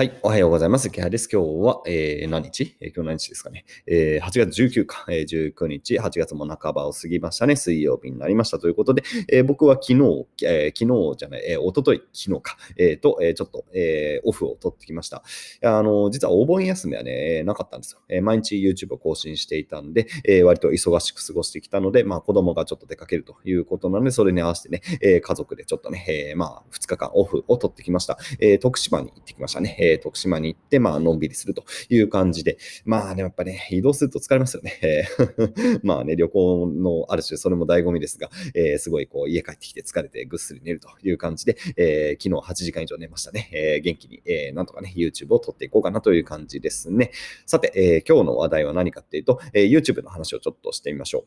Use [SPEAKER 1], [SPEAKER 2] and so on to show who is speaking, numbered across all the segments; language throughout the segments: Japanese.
[SPEAKER 1] はい。おはようございます。木原です。今日は、えー、何日、えー、今日何日ですかね？えー、8月19か、えー、19日、8月も半ばを過ぎましたね。水曜日になりましたということで、え、僕は昨日、え、昨日じゃない、えー、おととい、昨日か、えー、と、え、ちょっと、えー、オフを取ってきました。あの、実はお盆休みはね、え、なかったんですよ。え、毎日 YouTube を更新していたんで、え、割と忙しく過ごしてきたので、まあ子供がちょっと出かけるということなので、それに合わせてね、え、家族でちょっとね、え、まあ2日間オフを取ってきました。え、徳島に行ってきましたね。えー、徳島に行って、まあ、のんびりするという感じで、まあね、やっぱね、移動すると疲れますよね。まあね、旅行のある種、それも醍醐味ですが、えー、すごいこう、家帰ってきて疲れてぐっすり寝るという感じで、えー、昨日8時間以上寝ましたね。えー、元気に、えー、なんとかね、YouTube を撮っていこうかなという感じですね。さて、えー、今日の話題は何かっていうと、えー、YouTube の話をちょっとしてみましょう。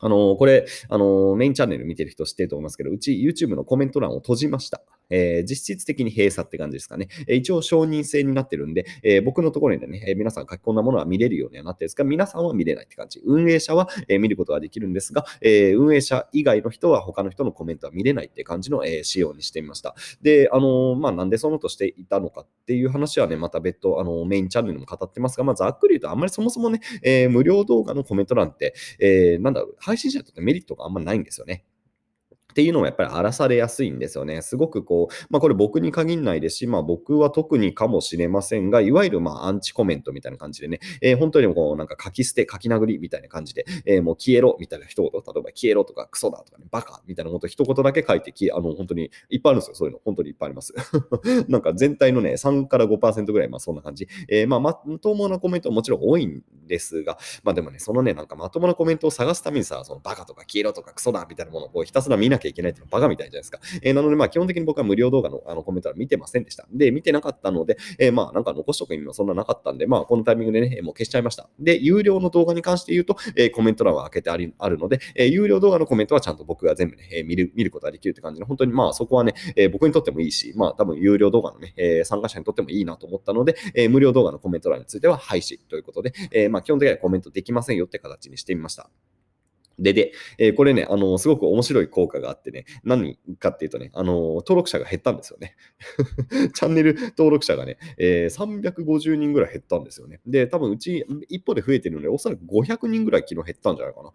[SPEAKER 1] あのこれ、あのメインチャンネル見てる人知ってると思いますけど、うち YouTube のコメント欄を閉じました。えー、実質的に閉鎖って感じですかね。えー、一応承認制になってるんで、えー、僕のところにね、え皆さん書き込んだものは見れるようにはなってるんですが、皆さんは見れないって感じ。運営者は、え見ることができるんですが、え運営者以外の人は他の人のコメントは見れないって感じの、え仕様にしてみました。で、あのまあ、なんでそのとしていたのかっていう話はね、また別途、あのメインチャンネルにも語ってますが、まあ、ざっくり言うと、あんまりそもそもね、え無料動画のコメント欄って、えなんだろう、配信者にとってメリットがあんまないんですよね。っていうのもやっぱり荒らされやすいんですよね。すごくこう、まあこれ僕に限らないですし、まあ僕は特にかもしれませんが、いわゆるまあアンチコメントみたいな感じでね、えー、本当にこうなんか書き捨て、書き殴りみたいな感じで、えー、もう消えろみたいな一言、例えば消えろとかクソだとかね、バカみたいなこと一言だけ書いてき、あの本当にいっぱいあるんですよ。そういうの。本当にいっぱいあります。なんか全体のね、3から5%ぐらい、まあそんな感じ。えー、まあまともなコメントはもちろん多いんですが、まあでもね、そのね、なんかまともなコメントを探すためにさ、そのバカとか消えろとかクソだみたいなものをこうひたすら見なきゃいけないっていうのはバカみたいじゃないですか。えー、なので、まあ、基本的に僕は無料動画のあのコメントは見てませんでした。で、見てなかったので、えー、まあ、なんか残しとく意味もそんななかったんで、まあ、このタイミングでね、もう消しちゃいました。で、有料の動画に関して言うと、えー、コメント欄は開けてありあるので、え、有料動画のコメントはちゃんと僕が全部ね、え、見る、見ることができるって感じで、本当にまあ、そこはね、え、僕にとってもいいし、まあ、多分有料動画のね、え、参加者にとってもいいなと思ったので、え、無料動画のコメント欄については廃止ということで、え、まあ、基本的にはコメントできませんよって形にしてみました。で、で、えー、これね、あのすごく面白い効果があってね、何かっていうとね、あの登録者が減ったんですよね。チャンネル登録者がね、えー、350人ぐらい減ったんですよね。で、多分うち一方で増えてるので、おそらく500人ぐらい昨日減ったんじゃないかな。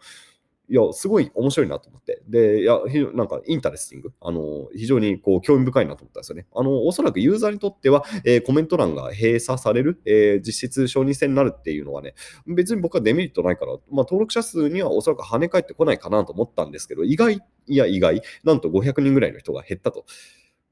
[SPEAKER 1] いや、すごい面白いなと思って。で、いや、なんか interesting。あの、非常にこう興味深いなと思ったんですよね。あの、おそらくユーザーにとっては、えー、コメント欄が閉鎖される、えー、実質承認制になるっていうのはね、別に僕はデメリットないから、まあ、登録者数にはおそらく跳ね返ってこないかなと思ったんですけど、意外、いや意外、なんと500人ぐらいの人が減ったと。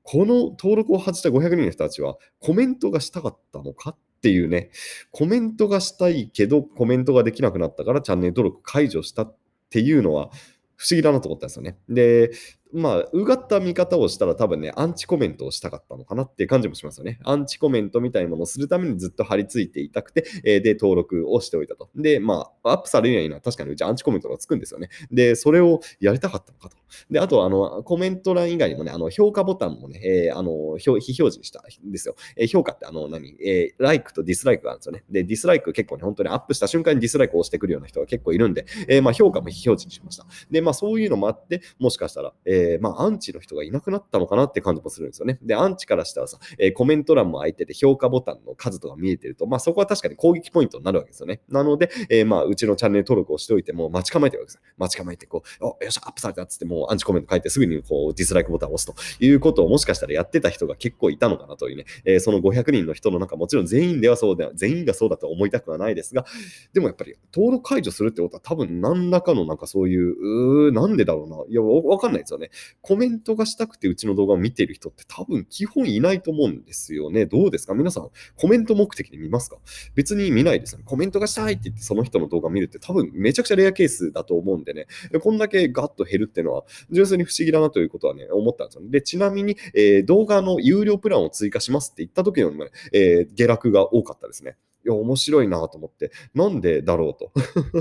[SPEAKER 1] この登録を外した500人の人たちはコメントがしたかったのかっていうね、コメントがしたいけどコメントができなくなったからチャンネル登録解除したってっていうのは不思議だなと思ったんですよね。で、まあ、うがった見方をしたら多分ね、アンチコメントをしたかったのかなっていう感じもしますよね。アンチコメントみたいなものをするためにずっと張り付いていたくて、えー、で、登録をしておいたと。で、まあ、アップされるようには確かにうちアンチコメントがつくんですよね。で、それをやりたかったのかと。で、あと、あの、コメント欄以外にもね、あの、評価ボタンもね、えー、あの、非表示にしたんですよ。えー、評価って、あの、何、えー、 like と dislike があるんですよね。で、 dislike 結構ね、本当にアップした瞬間に dislike を押してくるような人が結構いるんで、え、まあ、評価も非表示にしました。で、まあ、そういうのもあって、もしかしたら、ええー、まあ、アンチの人がいなくなったのかなって感じもするんですよね。で、アンチからしたらさ、えー、コメント欄も空いてて評価ボタンの数とか見えてると、まあそこは確かに攻撃ポイントになるわけですよね。なので、えー、まあうちのチャンネル登録をしておいても待ち構えてるわけです。待ち構えて、こう、お、よし、アップされたっつってもうアンチコメント書いてすぐにこう dislike ボタンを押すということをもしかしたらやってた人が結構いたのかなというね、えー、その500人の人の中、もちろん全員ではそうでは、全員がそうだと思いたくはないですが、でもやっぱり登録解除するってことは多分何らかのなんかそういう、うなんでだろうな。いや、わかんないですよね。コメントがしたくてうちの動画を見ている人って多分基本いないと思うんですよね。どうですか？皆さん、コメント目的で見ますか？別に見ないですよね。コメントがしたいって言ってその人の動画を見るって多分めちゃくちゃレアケースだと思うんでね、こんだけガッと減るっていうのは純粋に不思議だなということはね、思ったんですよね。で、ちなみに、えー、動画の有料プランを追加しますって言った時の、ね、えー、下落が多かったですね。いや、面白いなと思って、なんでだろうと。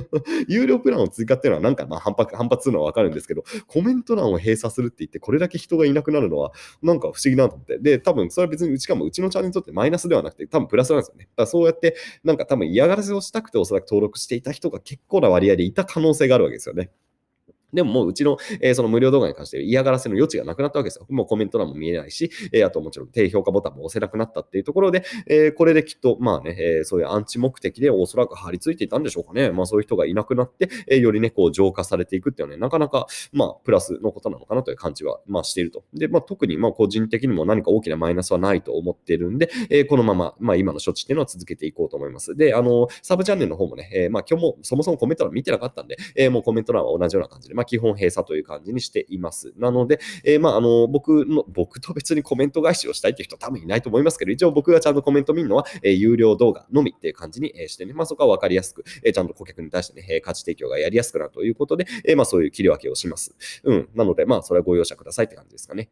[SPEAKER 1] 有料プランを追加っていうのはなんかまあ反発反発するのはわかるんですけど、コメント欄を閉鎖するって言って、これだけ人がいなくなるのは、なんか不思議なと思って。で、多分それは別に、しかもうちのチャンネルにとってマイナスではなくて、多分プラスなんですよね。だからそうやって、なんか多分嫌がらせをしたくておそらく登録していた人が結構な割合でいた可能性があるわけですよね。でももううちの、えー、その無料動画に関して嫌がらせの余地がなくなったわけですよ。もうコメント欄も見えないし、えー、あともちろん低評価ボタンも押せなくなったっていうところで、えー、これできっと、まあね、えそういうアンチ目的でおそらく張り付いていたんでしょうかね。まあそういう人がいなくなって、えよりね、こう浄化されていくっていうのはね、なかなか、まあプラスのことなのかなという感じは、まあしていると。で、まあ特にまあ個人的にも何か大きなマイナスはないと思っているんで、えこのまま、まあ今の処置っていうのは続けていこうと思います。で、あの、サブチャンネルの方もね、えまあ今日もそもそもコメント欄見てなかったんで、えもうコメント欄は同じような感じで、まあ基本閉鎖という感じにしています。なので、えー、まあ、あの、僕の、僕と別にコメント返しをしたいっていう人多分いないと思いますけど、一応僕がちゃんとコメント見るのは、えー、有料動画のみっていう感じに、えー、してね、まあ、そこは分かりやすく、えー、ちゃんと顧客に対してね、え価値提供がやりやすくなるということで、えまあ、そういう切り分けをします。うん。なので、まあ、それはご容赦くださいって感じですかね。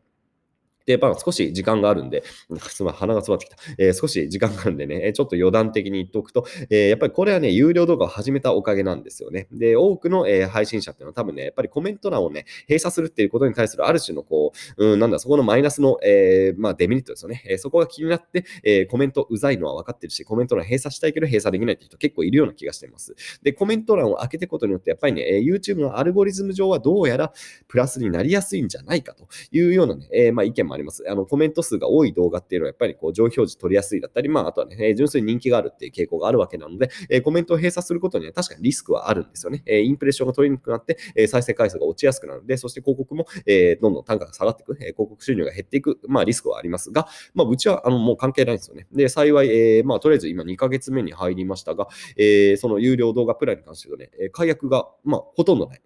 [SPEAKER 1] で、まあ、少し時間があるんで、す ま鼻が詰まってきた。えー、少し時間があるんでね、ちょっと余談的に言っておくと、えー、やっぱりこれはね、有料動画を始めたおかげなんですよね。で、多くの、えー、配信者っていうのは多分ね、やっぱりコメント欄をね、閉鎖するっていうことに対するある種のこう、うん、なんだ、そこのマイナスの、えまあ、デメリットですよね。えそこが気になって、えコメントうざいのは分かってるし、コメント欄閉鎖したいけど閉鎖できないって人結構いるような気がしています。で、コメント欄を開けてことによって、やっぱりね、え YouTube のアルゴリズム上はどうやらプラスになりやすいんじゃないかというようなね、えまあ、意見もありあります。あのコメント数が多い動画っていうのはやっぱりこう上表示取りやすいだったり、まあ、あとはね、純粋に人気があるっていう傾向があるわけなので、えコメントを閉鎖することには確かにリスクはあるんですよね。えインプレッションが取りにくくなって、え再生回数が落ちやすくなるので、そして広告も、えどんどん単価が下がっていく、え広告収入が減っていく、まあ、リスクはありますが、まあ、うちはあのもう関係ないんですよね。で、幸い、えー、まあ、とりあえず今2ヶ月目に入りましたが、えー、その有料動画プランに関してはね、解約が、まあ、ほとんどない。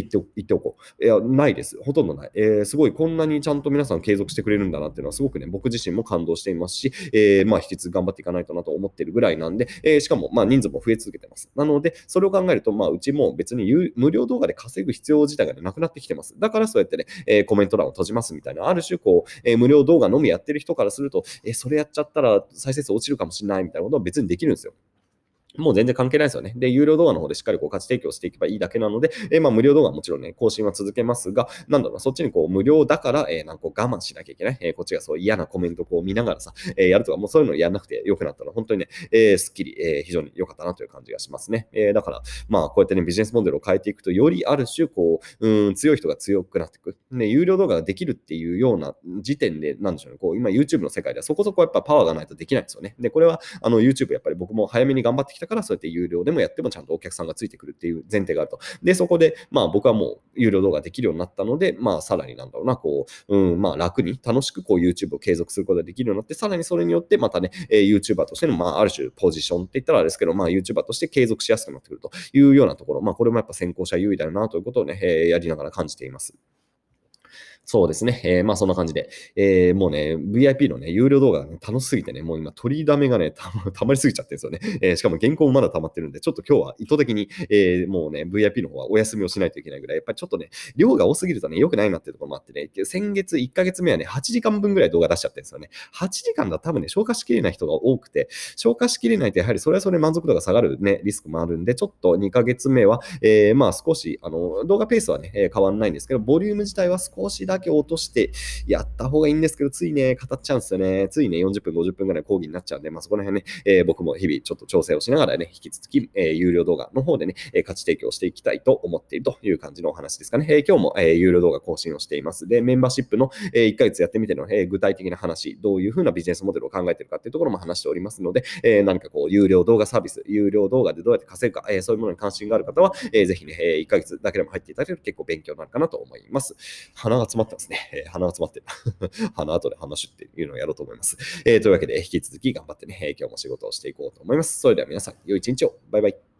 [SPEAKER 1] って言って言っておこう。いや、ないです。ほとんどない。えー、すごい、こんなにちゃんと皆さん継続してくれるんだなっていうのは、すごくね、僕自身も感動していますし、えー、まあ、引き続き頑張っていかないとなと思ってるぐらいなんで、えー、しかも、まあ、人数も増え続けてます。なので、それを考えると、まあ、うちも別に無料動画で稼ぐ必要自体が、ね、なくなってきてます。だからそうやってね、えー、コメント欄を閉じますみたいな、ある種、こう、えー、無料動画のみやってる人からすると、えー、それやっちゃったら再生数落ちるかもしれないみたいなことは別にできるんですよ。もう全然関係ないですよね。で、有料動画の方でしっかりこう価値提供していけばいいだけなので、えー、まあ無料動画もちろんね、更新は続けますが、なんだろうな、そっちにこう無料だから、えー、なんか我慢しなきゃいけない。えー、こっちがそう嫌なコメントこう見ながらさ、え、やるとか、もうそういうのやらなくてよくなったら、本当にね、えー、すっきり、え、非常に良かったなという感じがしますね。え、だから、まあこうやってね、ビジネスモデルを変えていくと、よりある種、こう、うん、強い人が強くなっていく。ね、有料動画ができるっていうような時点で、なんでしょうね、こう、今 YouTube の世界ではそこそこやっぱパワーがないとできないんですよね。で、これは、あの YouTube やっぱり僕も早めに頑張ってきたから、そうやって有料でもやってもちゃんとお客さんがついてくるっていう前提があると。で、そこで、まあ僕はもう有料動画できるようになったので、まあさらになんだろうな、こう、うん、まあ楽に楽しくこう YouTube を継続することができるようになって、さらにそれによってまたね、えー、YouTuber としての、まあある種ポジションって言ったらあれですけど、まあ YouTuber として継続しやすくなってくるというようなところ、まあこれもやっぱ先行者優位だよなということをね、えー、やりながら感じています。そうですね。えー、まあそんな感じで、えー、もうね、VIP のね、有料動画が、ね、楽しすぎてね、もう今取りだめがね、た まりすぎちゃってるんですよね。えー、しかも原稿もまだ溜まってるんで、ちょっと今日は意図的に、えー、もうね、VIP の方はお休みをしないといけないぐらい、やっぱりちょっとね、量が多すぎるとね、良くないなっていうところもあってね、先月1ヶ月目はね、8時間分ぐらい動画出しちゃってるんですよね。8時間だと多分ね、消化しきれない人が多くて、消化しきれないとやはりそれはそれ満足度が下がるね、リスクもあるんで、ちょっと2ヶ月目は、えー、まあ少し、あの、動画ペースはね、変わらないんですけど、ボリューム自体は少しだだけ落として、やった方がいいんですけど、ついね、語っちゃうんですよね。ついね、40分、50分ぐらい講義になっちゃうんで、まあ、そこら辺ね、えー、僕も日々ちょっと調整をしながらね、引き続き、えー、有料動画の方でね、え、価値提供していきたいと思っているという感じのお話ですかね。え、今日も、え、有料動画更新をしています。で、メンバーシップの、え、1ヶ月やってみての、え、具体的な話、どういうふうなビジネスモデルを考えているかっていうところも話しておりますので、え、何かこう、有料動画サービス、有料動画でどうやって稼ぐか、え、そういうものに関心がある方は、えー、ぜひね、え、1ヶ月だけでも入っていただけると結構勉強になるかなと思います。鼻が詰まってますね。えー、鼻が詰まってる。鼻後で話っていうのをやろうと思います。えー、というわけで、引き続き頑張ってね、今日も仕事をしていこうと思います。それでは皆さん、良い一日を。バイバイ。